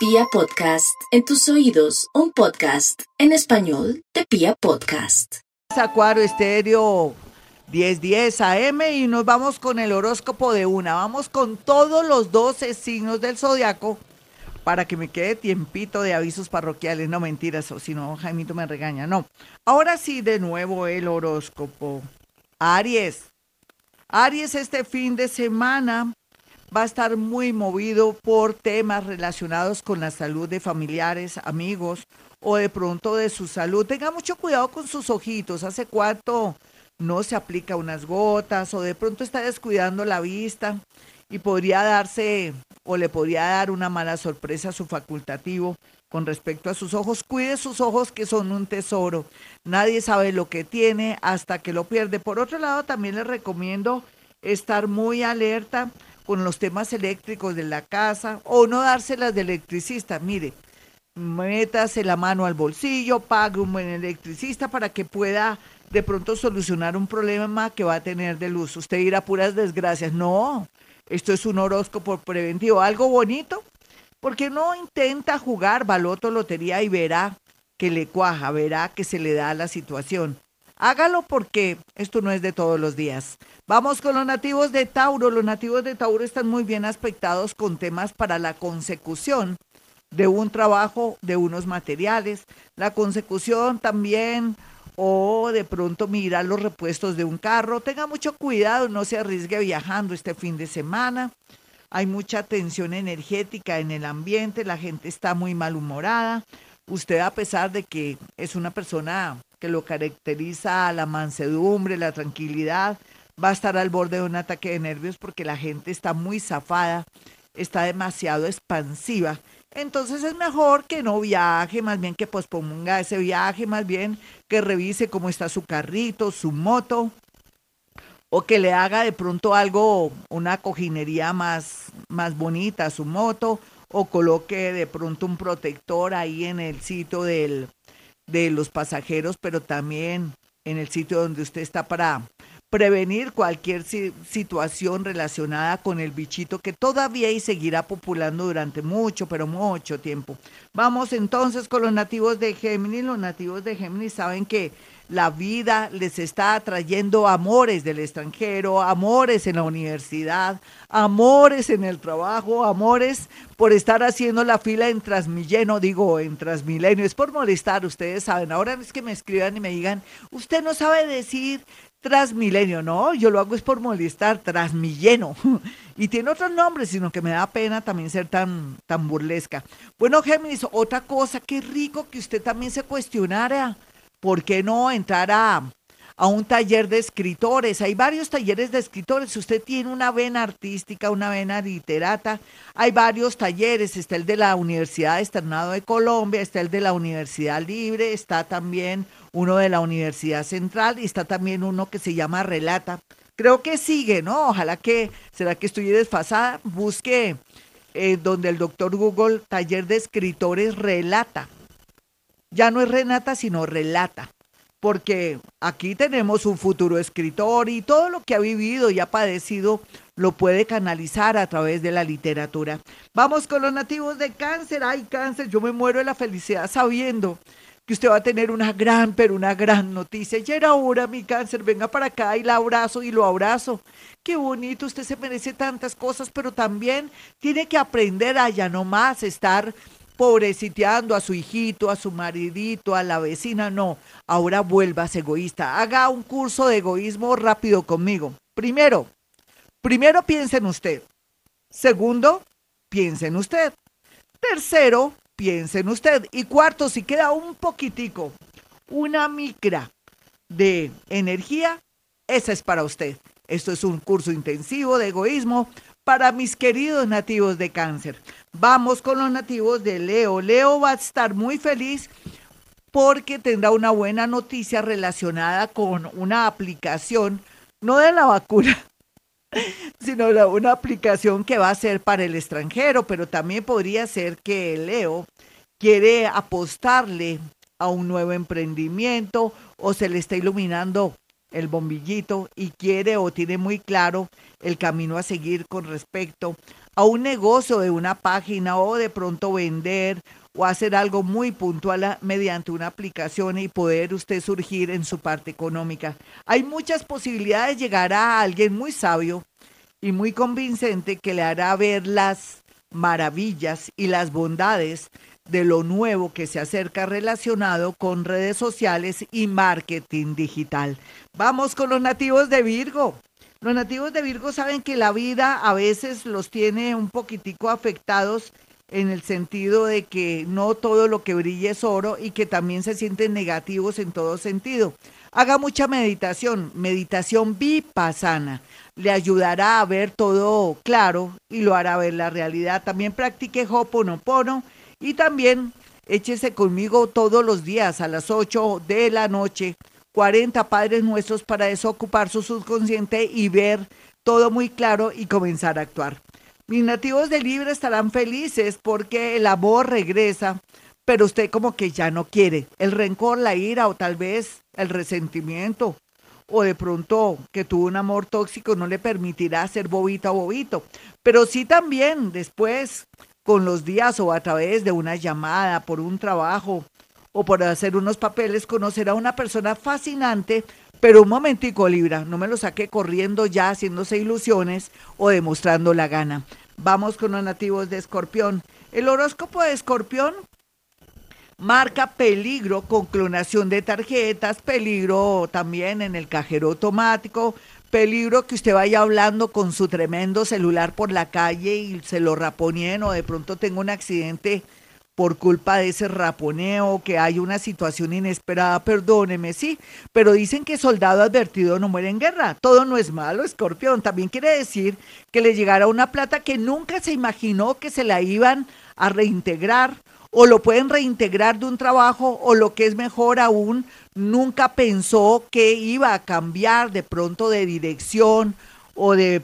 Pia Podcast, en tus oídos, un podcast en español de Pia Podcast. Acuario Estéreo 1010 AM y nos vamos con el horóscopo de una. Vamos con todos los 12 signos del zodiaco para que me quede tiempito de avisos parroquiales. No mentiras, o si no, Jaimito me regaña. No. Ahora sí, de nuevo el horóscopo. Aries. Aries, este fin de semana va a estar muy movido por temas relacionados con la salud de familiares, amigos o de pronto de su salud. Tenga mucho cuidado con sus ojitos. ¿Hace cuánto no se aplica unas gotas o de pronto está descuidando la vista y podría darse o le podría dar una mala sorpresa a su facultativo con respecto a sus ojos. Cuide sus ojos que son un tesoro. Nadie sabe lo que tiene hasta que lo pierde. Por otro lado, también les recomiendo estar muy alerta con los temas eléctricos de la casa o no dárselas de electricista. Mire, métase la mano al bolsillo, pague un buen electricista para que pueda de pronto solucionar un problema que va a tener de luz. Usted irá puras desgracias. No, esto es un horóscopo preventivo, algo bonito, porque no intenta jugar baloto, lotería y verá que le cuaja, verá que se le da la situación. Hágalo porque esto no es de todos los días. Vamos con los nativos de Tauro. Los nativos de Tauro están muy bien aspectados con temas para la consecución de un trabajo, de unos materiales, la consecución también o de pronto mirar los repuestos de un carro. Tenga mucho cuidado, no se arriesgue viajando este fin de semana. Hay mucha tensión energética en el ambiente, la gente está muy malhumorada. Usted a pesar de que es una persona que lo caracteriza la mansedumbre, la tranquilidad, va a estar al borde de un ataque de nervios porque la gente está muy zafada, está demasiado expansiva. Entonces es mejor que no viaje, más bien que posponga ese viaje, más bien que revise cómo está su carrito, su moto, o que le haga de pronto algo, una cojinería más, más bonita a su moto, o coloque de pronto un protector ahí en el sitio del, de los pasajeros, pero también en el sitio donde usted está para prevenir cualquier situación relacionada con el bichito que todavía y seguirá populando durante mucho, pero mucho tiempo. Vamos entonces con los nativos de Géminis. Los nativos de Géminis saben que la vida les está trayendo amores del extranjero, amores en la universidad, amores en el trabajo, amores por estar haciendo la fila en Transmilleno, digo en Transmilenio, es por molestar, ustedes saben, ahora es que me escriban y me digan, usted no sabe decir Transmilenio, no, yo lo hago es por molestar, Transmilleno. Y tiene otros nombres, sino que me da pena también ser tan, tan burlesca. Bueno, Géminis, otra cosa, qué rico que usted también se cuestionara, ¿por qué no entrar a, a un taller de escritores. Hay varios talleres de escritores. Si usted tiene una vena artística, una vena literata, hay varios talleres. Está el de la Universidad Externado de Colombia, está el de la Universidad Libre, está también uno de la Universidad Central y está también uno que se llama Relata. Creo que sigue, ¿no? Ojalá que, será que estoy desfasada, busque eh, donde el doctor Google, taller de escritores, relata. Ya no es Renata, sino relata porque aquí tenemos un futuro escritor y todo lo que ha vivido y ha padecido lo puede canalizar a través de la literatura. Vamos con los nativos de cáncer. Ay, cáncer, yo me muero de la felicidad sabiendo que usted va a tener una gran, pero una gran noticia. Ya era hora, mi cáncer, venga para acá y la abrazo y lo abrazo. Qué bonito, usted se merece tantas cosas, pero también tiene que aprender a ya no más estar pobreciteando a su hijito, a su maridito, a la vecina, no. Ahora vuelvas egoísta. Haga un curso de egoísmo rápido conmigo. Primero, primero piensa en usted. Segundo, piensa en usted. Tercero, piensa en usted. Y cuarto, si queda un poquitico, una micra de energía, esa es para usted. Esto es un curso intensivo de egoísmo para mis queridos nativos de cáncer. Vamos con los nativos de Leo. Leo va a estar muy feliz porque tendrá una buena noticia relacionada con una aplicación, no de la vacuna, sino una aplicación que va a ser para el extranjero, pero también podría ser que Leo quiere apostarle a un nuevo emprendimiento o se le está iluminando el bombillito y quiere o tiene muy claro el camino a seguir con respecto a un negocio de una página o de pronto vender o hacer algo muy puntual mediante una aplicación y poder usted surgir en su parte económica. Hay muchas posibilidades, llegará a alguien muy sabio y muy convincente que le hará ver las maravillas y las bondades de lo nuevo que se acerca relacionado con redes sociales y marketing digital. Vamos con los nativos de Virgo. Los nativos de Virgo saben que la vida a veces los tiene un poquitico afectados en el sentido de que no todo lo que brilla es oro y que también se sienten negativos en todo sentido. Haga mucha meditación, meditación vipassana. Le ayudará a ver todo claro y lo hará ver la realidad. También practique Hoponopono y también échese conmigo todos los días a las 8 de la noche 40 Padres Nuestros para desocupar su subconsciente y ver todo muy claro y comenzar a actuar. Mis nativos de Libra estarán felices porque el amor regresa, pero usted como que ya no quiere. El rencor, la ira o tal vez el resentimiento o de pronto que tuvo un amor tóxico no le permitirá ser bobita o bobito. Pero sí también después, con los días o a través de una llamada, por un trabajo o por hacer unos papeles, conocerá a una persona fascinante pero un momentico, Libra, no me lo saque corriendo ya haciéndose ilusiones o demostrando la gana. Vamos con los nativos de Escorpión. El horóscopo de Escorpión marca peligro con clonación de tarjetas, peligro también en el cajero automático, peligro que usted vaya hablando con su tremendo celular por la calle y se lo raponien o de pronto tenga un accidente por culpa de ese raponeo, que hay una situación inesperada, perdóneme, sí, pero dicen que soldado advertido no muere en guerra. Todo no es malo, escorpión. También quiere decir que le llegará una plata que nunca se imaginó que se la iban a reintegrar o lo pueden reintegrar de un trabajo o lo que es mejor aún, nunca pensó que iba a cambiar de pronto de dirección o de,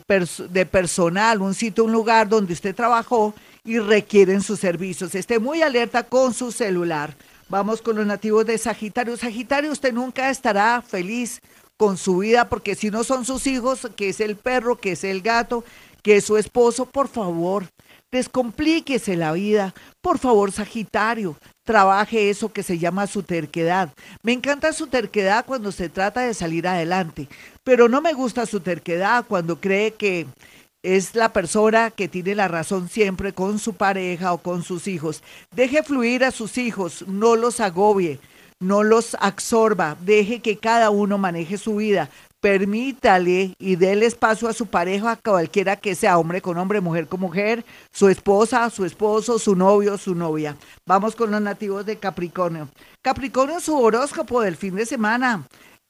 de personal, un sitio, un lugar donde usted trabajó y requieren sus servicios. Esté muy alerta con su celular. Vamos con los nativos de Sagitario. Sagitario, usted nunca estará feliz con su vida porque si no son sus hijos, que es el perro, que es el gato, que es su esposo, por favor, descomplíquese la vida. Por favor, Sagitario, trabaje eso que se llama su terquedad. Me encanta su terquedad cuando se trata de salir adelante, pero no me gusta su terquedad cuando cree que es la persona que tiene la razón siempre con su pareja o con sus hijos. Deje fluir a sus hijos, no los agobie, no los absorba, deje que cada uno maneje su vida. Permítale y déle espacio a su pareja, cualquiera que sea, hombre con hombre, mujer con mujer, su esposa, su esposo, su novio, su novia. Vamos con los nativos de Capricornio. Capricornio, su horóscopo del fin de semana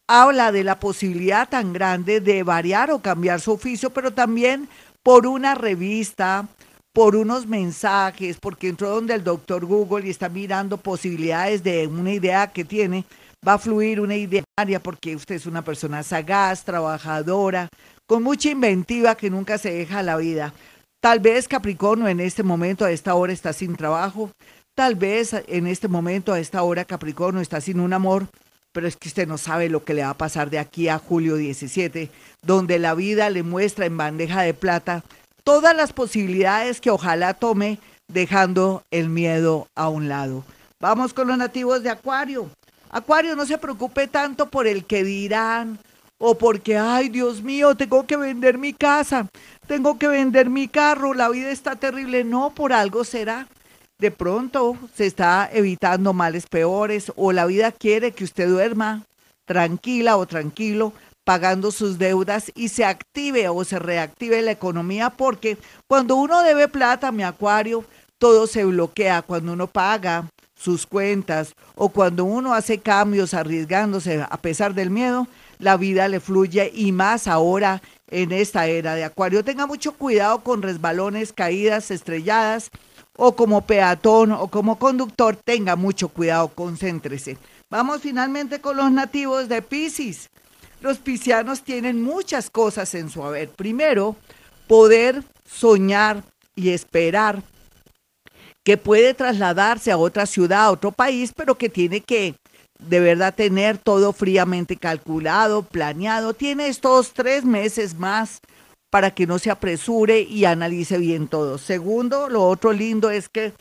habla de la posibilidad tan grande de variar o cambiar su oficio, pero también por una revista, por unos mensajes, porque entró donde el doctor Google y está mirando posibilidades de una idea que tiene, va a fluir una idea porque usted es una persona sagaz, trabajadora, con mucha inventiva que nunca se deja la vida. Tal vez Capricornio en este momento, a esta hora, está sin trabajo. Tal vez en este momento, a esta hora, Capricornio está sin un amor pero es que usted no sabe lo que le va a pasar de aquí a julio 17, donde la vida le muestra en bandeja de plata todas las posibilidades que ojalá tome dejando el miedo a un lado. Vamos con los nativos de Acuario. Acuario, no se preocupe tanto por el que dirán o porque, ay Dios mío, tengo que vender mi casa, tengo que vender mi carro, la vida está terrible. No, por algo será de pronto se está evitando males peores o la vida quiere que usted duerma tranquila o tranquilo pagando sus deudas y se active o se reactive la economía porque cuando uno debe plata, mi acuario, todo se bloquea cuando uno paga sus cuentas o cuando uno hace cambios arriesgándose a pesar del miedo, la vida le fluye y más ahora en esta era de acuario. Tenga mucho cuidado con resbalones, caídas, estrelladas o como peatón o como conductor, tenga mucho cuidado, concéntrese. Vamos finalmente con los nativos de Pisces. Los piscianos tienen muchas cosas en su haber. Primero, poder soñar y esperar que puede trasladarse a otra ciudad, a otro país, pero que tiene que de verdad tener todo fríamente calculado, planeado. Tiene estos tres meses más para que no se apresure y analice bien todo. Segundo, lo otro lindo es que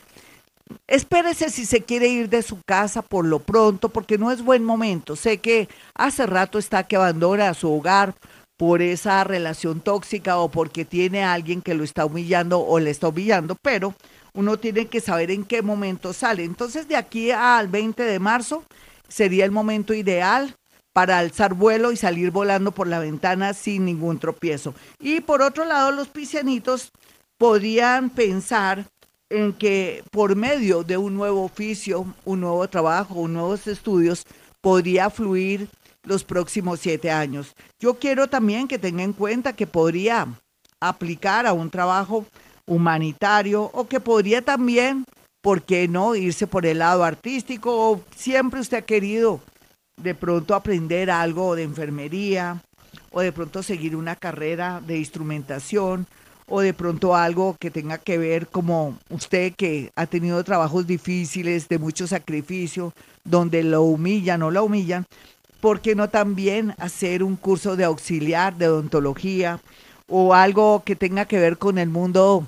espérese si se quiere ir de su casa por lo pronto, porque no es buen momento. Sé que hace rato está que abandona su hogar por esa relación tóxica o porque tiene a alguien que lo está humillando o le está humillando, pero uno tiene que saber en qué momento sale. Entonces, de aquí al 20 de marzo sería el momento ideal para alzar vuelo y salir volando por la ventana sin ningún tropiezo. Y por otro lado, los piscianitos podrían pensar en que por medio de un nuevo oficio, un nuevo trabajo, nuevos estudios, podría fluir los próximos siete años. Yo quiero también que tenga en cuenta que podría aplicar a un trabajo humanitario o que podría también, ¿por qué no?, irse por el lado artístico o siempre usted ha querido de pronto aprender algo de enfermería o de pronto seguir una carrera de instrumentación o de pronto algo que tenga que ver como usted que ha tenido trabajos difíciles, de mucho sacrificio, donde lo humillan o la humillan, ¿por qué no también hacer un curso de auxiliar de odontología o algo que tenga que ver con el mundo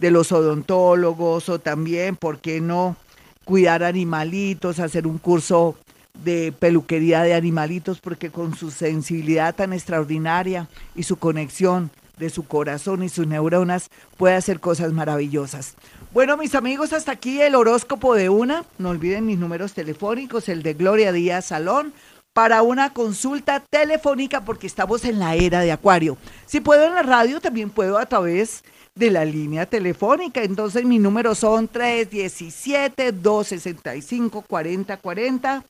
de los odontólogos o también, ¿por qué no cuidar animalitos, hacer un curso de peluquería de animalitos porque con su sensibilidad tan extraordinaria y su conexión de su corazón y sus neuronas puede hacer cosas maravillosas. Bueno, mis amigos, hasta aquí el horóscopo de una. No olviden mis números telefónicos, el de Gloria Díaz Salón, para una consulta telefónica porque estamos en la era de Acuario. Si puedo en la radio, también puedo a través de la línea telefónica. Entonces, mis números son 317-265-4040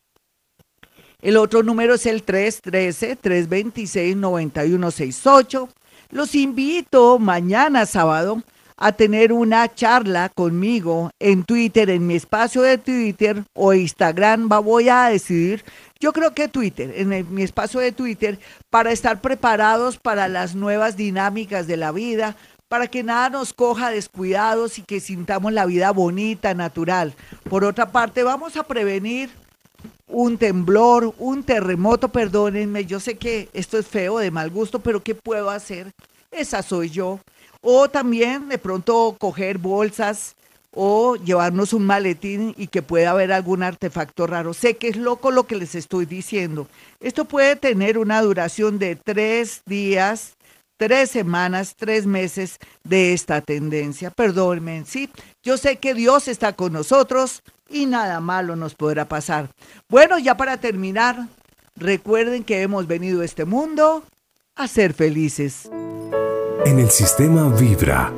el otro número es el 313-326-9168. Los invito mañana sábado a tener una charla conmigo en Twitter, en mi espacio de Twitter o Instagram. Voy a decidir, yo creo que Twitter, en mi espacio de Twitter, para estar preparados para las nuevas dinámicas de la vida, para que nada nos coja descuidados y que sintamos la vida bonita, natural. Por otra parte, vamos a prevenir un temblor, un terremoto, perdónenme, yo sé que esto es feo, de mal gusto, pero ¿qué puedo hacer? Esa soy yo. O también de pronto coger bolsas o llevarnos un maletín y que pueda haber algún artefacto raro. Sé que es loco lo que les estoy diciendo. Esto puede tener una duración de tres días, tres semanas, tres meses de esta tendencia. Perdónenme, sí. Yo sé que Dios está con nosotros y nada malo nos podrá pasar. Bueno, ya para terminar, recuerden que hemos venido a este mundo a ser felices. En el sistema Vibra